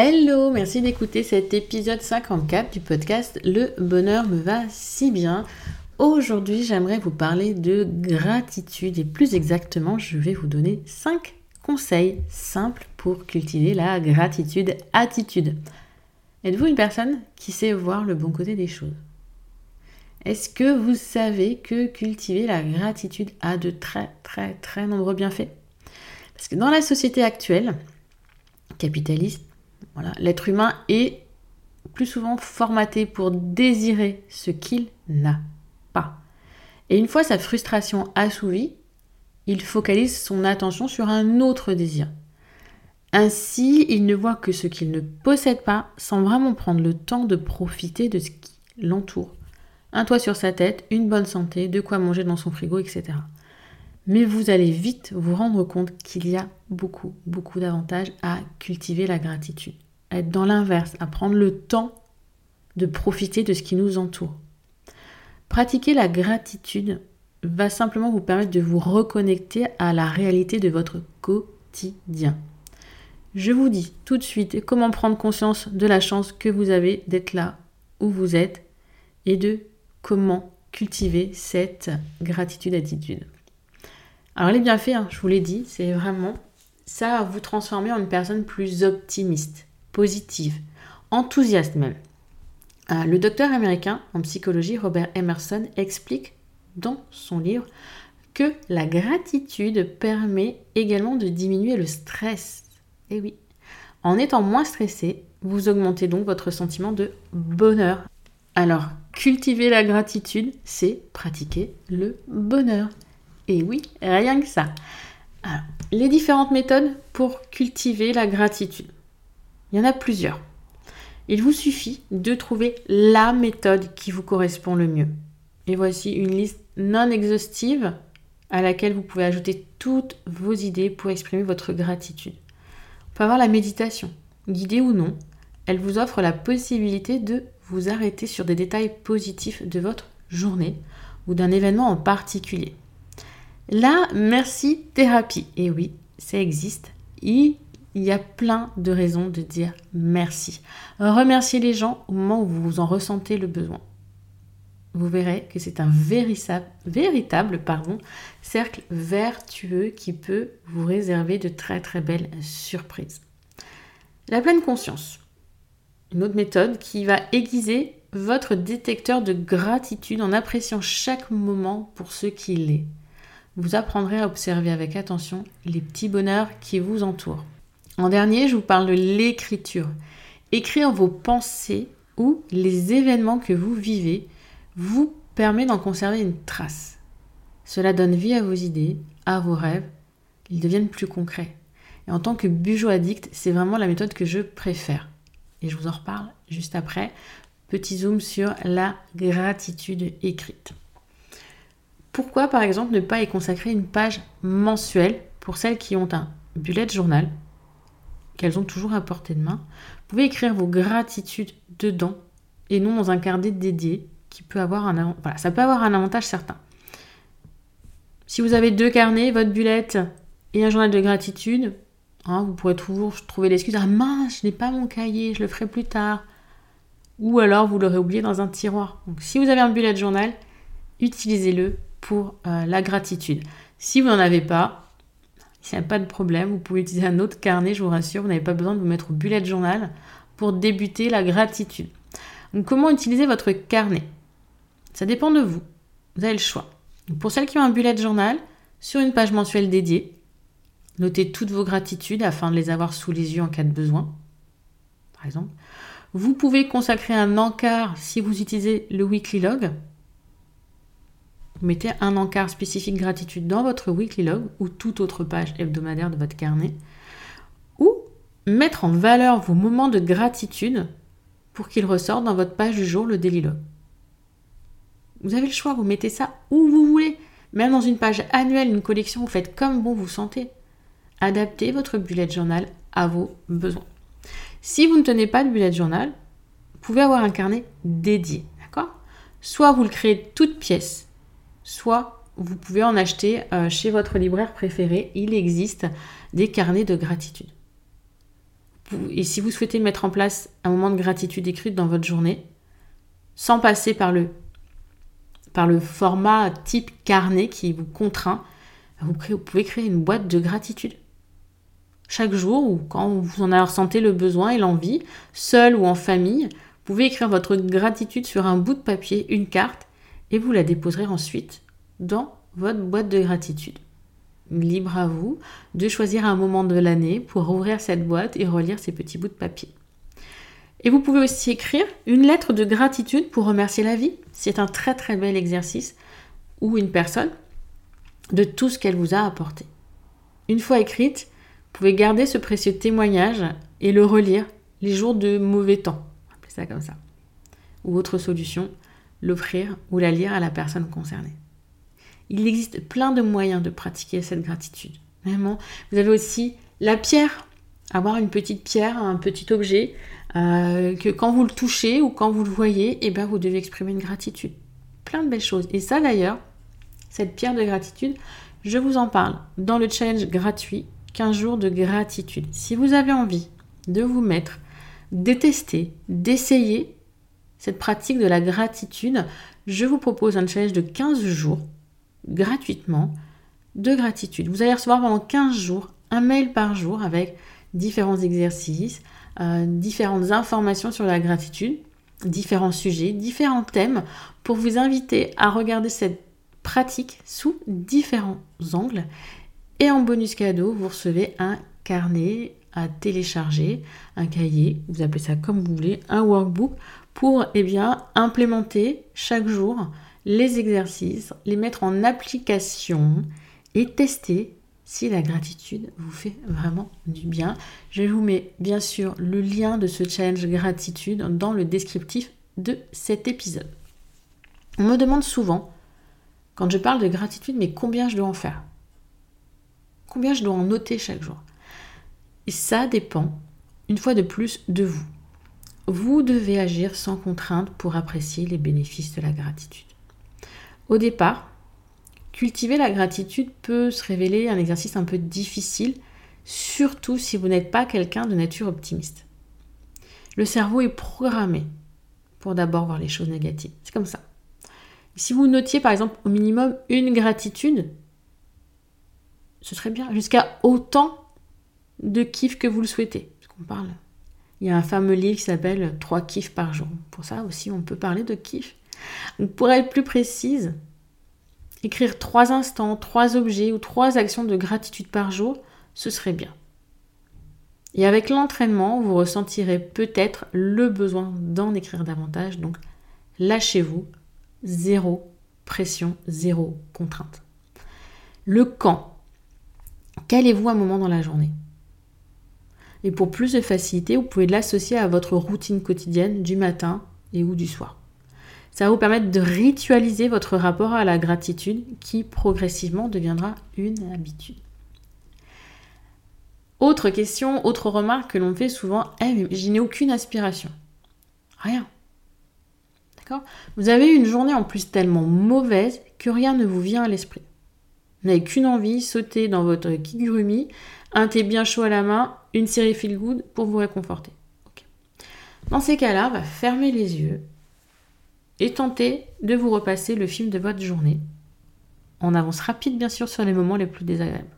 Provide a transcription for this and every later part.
Hello, merci d'écouter cet épisode 54 du podcast Le bonheur me va si bien. Aujourd'hui, j'aimerais vous parler de gratitude et plus exactement, je vais vous donner 5 conseils simples pour cultiver la gratitude attitude. Êtes-vous une personne qui sait voir le bon côté des choses? Est-ce que vous savez que cultiver la gratitude a de très très très nombreux bienfaits? Parce que dans la société actuelle, capitaliste, l'être humain est plus souvent formaté pour désirer ce qu'il n'a pas. Et une fois sa frustration assouvie, il focalise son attention sur un autre désir. Ainsi, il ne voit que ce qu'il ne possède pas sans vraiment prendre le temps de profiter de ce qui l'entoure. Un toit sur sa tête, une bonne santé, de quoi manger dans son frigo, etc. Mais vous allez vite vous rendre compte qu'il y a beaucoup, beaucoup d'avantages à cultiver la gratitude. À être dans l'inverse, à prendre le temps de profiter de ce qui nous entoure. Pratiquer la gratitude va simplement vous permettre de vous reconnecter à la réalité de votre quotidien. Je vous dis tout de suite comment prendre conscience de la chance que vous avez d'être là où vous êtes et de comment cultiver cette gratitude attitude. Alors les bienfaits, hein, je vous l'ai dit, c'est vraiment ça vous transformer en une personne plus optimiste, positive, enthousiaste même. Euh, le docteur américain en psychologie Robert Emerson explique dans son livre que la gratitude permet également de diminuer le stress eh oui. En étant moins stressé, vous augmentez donc votre sentiment de bonheur. Alors, cultiver la gratitude, c'est pratiquer le bonheur. Et oui, rien que ça. Les différentes méthodes pour cultiver la gratitude. Il y en a plusieurs. Il vous suffit de trouver la méthode qui vous correspond le mieux. Et voici une liste non exhaustive à laquelle vous pouvez ajouter toutes vos idées pour exprimer votre gratitude peut avoir la méditation, guidée ou non. Elle vous offre la possibilité de vous arrêter sur des détails positifs de votre journée ou d'un événement en particulier. La merci thérapie, et oui, ça existe. Il y a plein de raisons de dire merci. Remerciez les gens au moment où vous en ressentez le besoin. Vous verrez que c'est un véritable, pardon, cercle vertueux qui peut vous réserver de très très belles surprises. La pleine conscience. Une autre méthode qui va aiguiser votre détecteur de gratitude en appréciant chaque moment pour ce qu'il est. Vous apprendrez à observer avec attention les petits bonheurs qui vous entourent. En dernier, je vous parle de l'écriture. Écrire vos pensées ou les événements que vous vivez vous permet d'en conserver une trace. Cela donne vie à vos idées, à vos rêves, ils deviennent plus concrets. Et en tant que bujo addict, c'est vraiment la méthode que je préfère. Et je vous en reparle juste après. Petit zoom sur la gratitude écrite. Pourquoi par exemple ne pas y consacrer une page mensuelle pour celles qui ont un bullet journal qu'elles ont toujours à portée de main? Vous pouvez écrire vos gratitudes dedans et non dans un carnet dédié qui peut avoir un voilà, ça peut avoir un avantage certain. Si vous avez deux carnets, votre bullette et un journal de gratitude, hein, vous pourrez toujours trouver l'excuse Ah mince, je n'ai pas mon cahier, je le ferai plus tard. Ou alors vous l'aurez oublié dans un tiroir. Donc si vous avez un bullet journal, utilisez-le pour euh, la gratitude. Si vous n'en avez pas, il n'y a pas de problème, vous pouvez utiliser un autre carnet, je vous rassure, vous n'avez pas besoin de vous mettre au bullet journal pour débuter la gratitude. Comment utiliser votre carnet? Ça dépend de vous. Vous avez le choix. Pour celles qui ont un bullet journal, sur une page mensuelle dédiée, notez toutes vos gratitudes afin de les avoir sous les yeux en cas de besoin. Par exemple, vous pouvez consacrer un encart si vous utilisez le weekly log. Vous mettez un encart spécifique gratitude dans votre weekly log ou toute autre page hebdomadaire de votre carnet. Ou mettre en valeur vos moments de gratitude pour qu'ils ressortent dans votre page du jour, le daily log. Vous avez le choix, vous mettez ça où vous voulez. Même dans une page annuelle, une collection, vous faites comme bon vous sentez. Adaptez votre bullet journal à vos besoins. Si vous ne tenez pas de bullet journal, vous pouvez avoir un carnet dédié, d'accord? Soit vous le créez toute pièce, soit vous pouvez en acheter euh, chez votre libraire préféré. Il existe des carnets de gratitude. Et si vous souhaitez mettre en place un moment de gratitude écrite dans votre journée, sans passer par le, format type carnet qui vous contraint, vous pouvez créer une boîte de gratitude. Chaque jour ou quand vous en ressentez le besoin et l'envie, seul ou en famille, vous pouvez écrire votre gratitude sur un bout de papier, une carte, et vous la déposerez ensuite dans votre boîte de gratitude. Libre à vous de choisir un moment de l'année pour ouvrir cette boîte et relire ces petits bouts de papier. Et vous pouvez aussi écrire une lettre de gratitude pour remercier la vie. C'est un très très bel exercice ou une personne de tout ce qu'elle vous a apporté. Une fois écrite, vous pouvez garder ce précieux témoignage et le relire les jours de mauvais temps. Appelez ça comme ça. Ou autre solution, l'offrir ou la lire à la personne concernée. Il existe plein de moyens de pratiquer cette gratitude. Vraiment. Vous avez aussi la pierre. Avoir une petite pierre, un petit objet, euh, que quand vous le touchez ou quand vous le voyez, eh ben, vous devez exprimer une gratitude. Plein de belles choses. Et ça d'ailleurs, cette pierre de gratitude, je vous en parle dans le challenge gratuit 15 jours de gratitude. Si vous avez envie de vous mettre, détester, d'essayer cette pratique de la gratitude, je vous propose un challenge de 15 jours gratuitement de gratitude. Vous allez recevoir pendant 15 jours un mail par jour avec différents exercices, euh, différentes informations sur la gratitude, différents sujets, différents thèmes pour vous inviter à regarder cette pratique sous différents angles. Et en bonus cadeau, vous recevez un carnet à télécharger, un cahier, vous appelez ça comme vous voulez, un workbook pour eh bien, implémenter chaque jour les exercices, les mettre en application et tester si la gratitude vous fait vraiment du bien. Je vous mets bien sûr le lien de ce challenge gratitude dans le descriptif de cet épisode. On me demande souvent, quand je parle de gratitude, mais combien je dois en faire? Combien je dois en noter chaque jour? Et ça dépend, une fois de plus, de vous. Vous devez agir sans contrainte pour apprécier les bénéfices de la gratitude. Au départ, cultiver la gratitude peut se révéler un exercice un peu difficile, surtout si vous n'êtes pas quelqu'un de nature optimiste. Le cerveau est programmé pour d'abord voir les choses négatives. C'est comme ça. Si vous notiez par exemple au minimum une gratitude, ce serait bien, jusqu'à autant de kiffs que vous le souhaitez. parle. Il y a un fameux livre qui s'appelle Trois kiffs par jour. Pour ça aussi, on peut parler de kiffs pour être plus précise, écrire trois instants, trois objets ou trois actions de gratitude par jour, ce serait bien. Et avec l'entraînement, vous ressentirez peut-être le besoin d'en écrire davantage. Donc, lâchez-vous. Zéro pression, zéro contrainte. Le quand. Qu'allez-vous un moment dans la journée? Et pour plus de facilité, vous pouvez l'associer à votre routine quotidienne du matin et ou du soir. Ça va vous permettre de ritualiser votre rapport à la gratitude qui progressivement deviendra une habitude. Autre question, autre remarque que l'on fait souvent, eh, je n'ai aucune aspiration. Rien. D'accord? Vous avez une journée en plus tellement mauvaise que rien ne vous vient à l'esprit. Vous n'avez qu'une envie, sauter dans votre kigurumi, un thé bien chaud à la main, une série feel good pour vous réconforter. Dans ces cas-là, va fermer les yeux, et tentez de vous repasser le film de votre journée. On avance rapide bien sûr sur les moments les plus désagréables.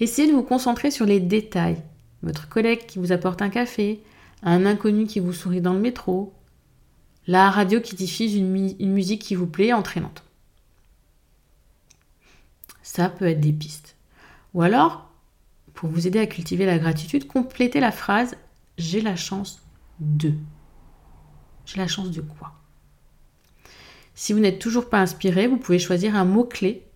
Essayez de vous concentrer sur les détails. Votre collègue qui vous apporte un café, un inconnu qui vous sourit dans le métro, la radio qui diffuse une, une musique qui vous plaît entraînante. Ça peut être des pistes. Ou alors, pour vous aider à cultiver la gratitude, complétez la phrase J'ai la chance de. J'ai la chance de quoi? Si vous n'êtes toujours pas inspiré, vous pouvez choisir un mot-clé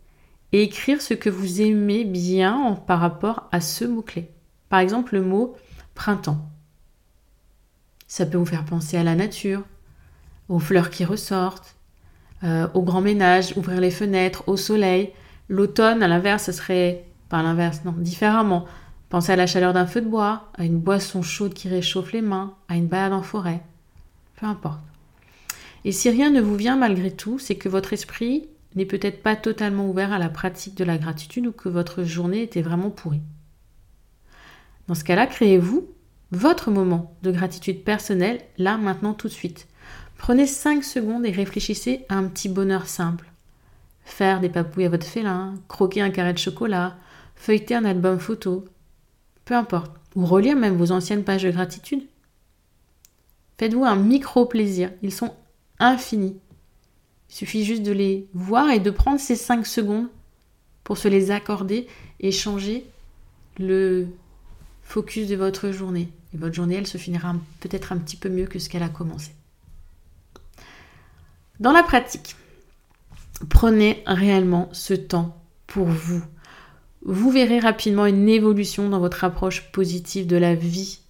et écrire ce que vous aimez bien par rapport à ce mot-clé. Par exemple, le mot printemps. Ça peut vous faire penser à la nature, aux fleurs qui ressortent, euh, au grand ménage, ouvrir les fenêtres, au soleil. L'automne, à l'inverse, ce serait, pas l'inverse, non, différemment. Pensez à la chaleur d'un feu de bois, à une boisson chaude qui réchauffe les mains, à une balade en forêt. Peu importe. Et si rien ne vous vient malgré tout, c'est que votre esprit n'est peut-être pas totalement ouvert à la pratique de la gratitude ou que votre journée était vraiment pourrie. Dans ce cas-là, créez-vous votre moment de gratitude personnelle, là, maintenant, tout de suite. Prenez 5 secondes et réfléchissez à un petit bonheur simple. Faire des papouilles à votre félin, croquer un carré de chocolat, feuilleter un album photo, peu importe, ou relire même vos anciennes pages de gratitude. Faites-vous un micro-plaisir, ils sont infinis. Il suffit juste de les voir et de prendre ces 5 secondes pour se les accorder et changer le focus de votre journée. Et votre journée, elle se finira peut-être un petit peu mieux que ce qu'elle a commencé. Dans la pratique, prenez réellement ce temps pour vous. Vous verrez rapidement une évolution dans votre approche positive de la vie.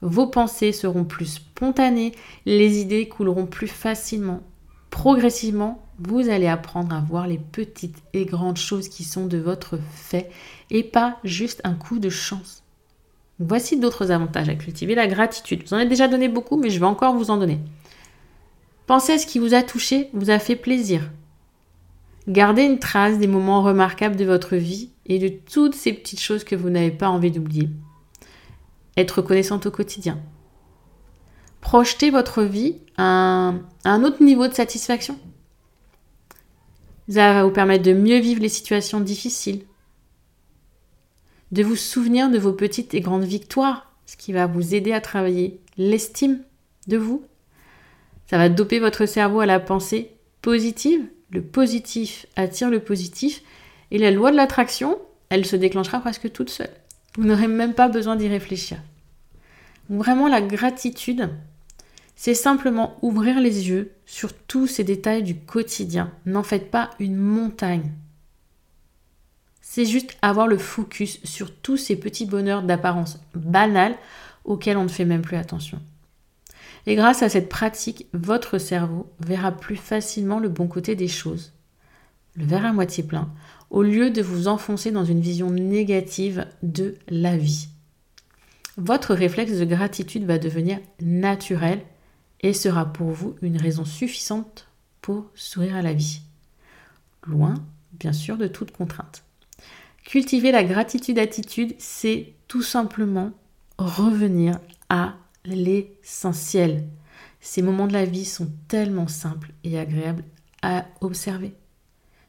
Vos pensées seront plus spontanées, les idées couleront plus facilement. Progressivement, vous allez apprendre à voir les petites et grandes choses qui sont de votre fait et pas juste un coup de chance. Voici d'autres avantages à cultiver la gratitude. Vous en avez déjà donné beaucoup, mais je vais encore vous en donner. Pensez à ce qui vous a touché, vous a fait plaisir. Gardez une trace des moments remarquables de votre vie et de toutes ces petites choses que vous n'avez pas envie d'oublier. Être reconnaissante au quotidien. Projetez votre vie à un autre niveau de satisfaction. Ça va vous permettre de mieux vivre les situations difficiles, de vous souvenir de vos petites et grandes victoires, ce qui va vous aider à travailler l'estime de vous. Ça va doper votre cerveau à la pensée positive. Le positif attire le positif. Et la loi de l'attraction, elle se déclenchera presque toute seule. Vous n'aurez même pas besoin d'y réfléchir. Vraiment, la gratitude, c'est simplement ouvrir les yeux sur tous ces détails du quotidien. N'en faites pas une montagne. C'est juste avoir le focus sur tous ces petits bonheurs d'apparence banale auxquels on ne fait même plus attention. Et grâce à cette pratique, votre cerveau verra plus facilement le bon côté des choses, le verre à moitié plein, au lieu de vous enfoncer dans une vision négative de la vie. Votre réflexe de gratitude va devenir naturel et sera pour vous une raison suffisante pour sourire à la vie. Loin, bien sûr, de toute contrainte. Cultiver la gratitude-attitude, c'est tout simplement revenir à l'essentiel. Ces moments de la vie sont tellement simples et agréables à observer.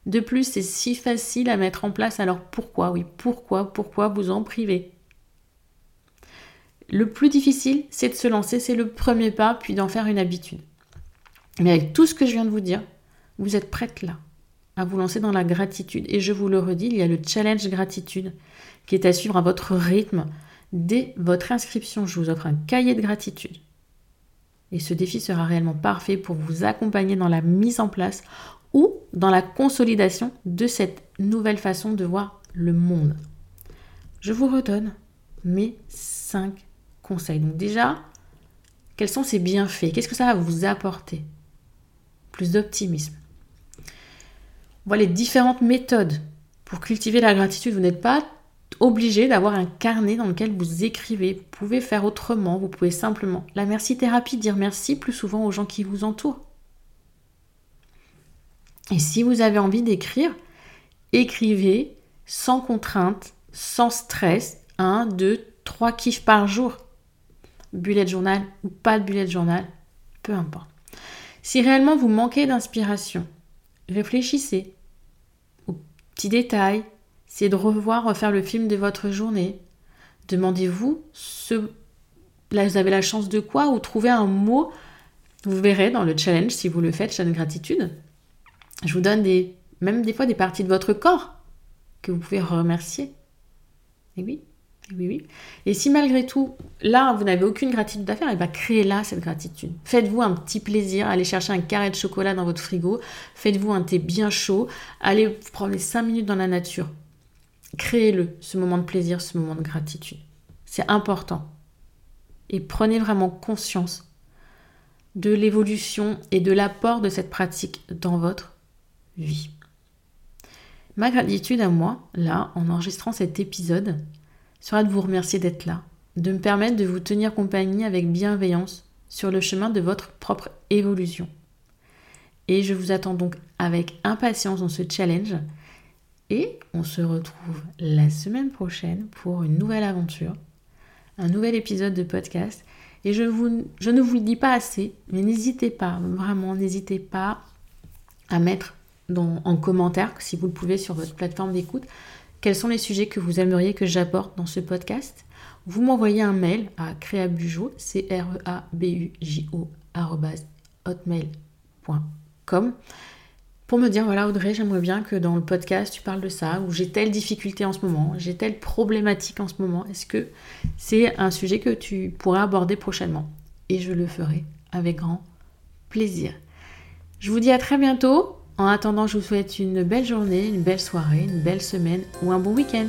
De plus, c'est si facile à mettre en place, alors pourquoi, oui, pourquoi, pourquoi vous en priver Le plus difficile, c'est de se lancer, c'est le premier pas, puis d'en faire une habitude. Mais avec tout ce que je viens de vous dire, vous êtes prête là à vous lancer dans la gratitude. Et je vous le redis, il y a le challenge gratitude qui est à suivre à votre rythme dès votre inscription. Je vous offre un cahier de gratitude. Et ce défi sera réellement parfait pour vous accompagner dans la mise en place ou dans la consolidation de cette nouvelle façon de voir le monde. Je vous redonne mes 5 conseils. Donc déjà, quels sont ces bienfaits? Qu'est-ce que ça va vous apporter? Plus d'optimisme, voilà les différentes méthodes pour cultiver la gratitude. Vous n'êtes pas obligé d'avoir un carnet dans lequel vous écrivez. Vous pouvez faire autrement. Vous pouvez simplement la merci thérapie, dire merci plus souvent aux gens qui vous entourent. Et si vous avez envie d'écrire, écrivez sans contrainte, sans stress, un, deux, trois kiffs par jour. Bullet journal ou pas de bullet journal, peu importe. Si réellement vous manquez d'inspiration, Réfléchissez aux petits détails. Essayez de revoir, refaire le film de votre journée. Demandez-vous ce. Là, vous avez la chance de quoi ou trouvez un mot. Vous verrez dans le challenge, si vous le faites, chaîne gratitude. Je vous donne même des fois des parties de votre corps que vous pouvez remercier. Et oui, oui, oui. Et si malgré tout, là, vous n'avez aucune gratitude à faire, et eh bien créez-la cette gratitude. Faites-vous un petit plaisir, allez chercher un carré de chocolat dans votre frigo, faites-vous un thé bien chaud, allez prendre les 5 minutes dans la nature. Créez-le, ce moment de plaisir, ce moment de gratitude. C'est important. Et prenez vraiment conscience de l'évolution et de l'apport de cette pratique dans votre vie. Ma gratitude à moi, là, en enregistrant cet épisode, sera de vous remercier d'être là, de me permettre de vous tenir compagnie avec bienveillance sur le chemin de votre propre évolution. Et je vous attends donc avec impatience dans ce challenge. Et on se retrouve la semaine prochaine pour une nouvelle aventure un nouvel épisode de podcast. Et je, ne vous le dis pas assez, mais n'hésitez pas, vraiment, n'hésitez pas à mettre en commentaire, si vous le pouvez sur votre plateforme d'écoute, quels sont les sujets que vous aimeriez que j'apporte dans ce podcast. Vous m'envoyez un mail à créabujo, c r e a b u j o hotmail.com pour me dire voilà Audrey, j'aimerais bien que dans le podcast tu parles de ça, ou j'ai telle difficulté en ce moment, j'ai telle problématique en ce moment. Est-ce que c'est un sujet que tu pourrais aborder prochainement? Et je le ferai avec grand plaisir. Je vous dis à très bientôt. En attendant, je vous souhaite une belle journée, une belle soirée, une belle semaine ou un bon week-end.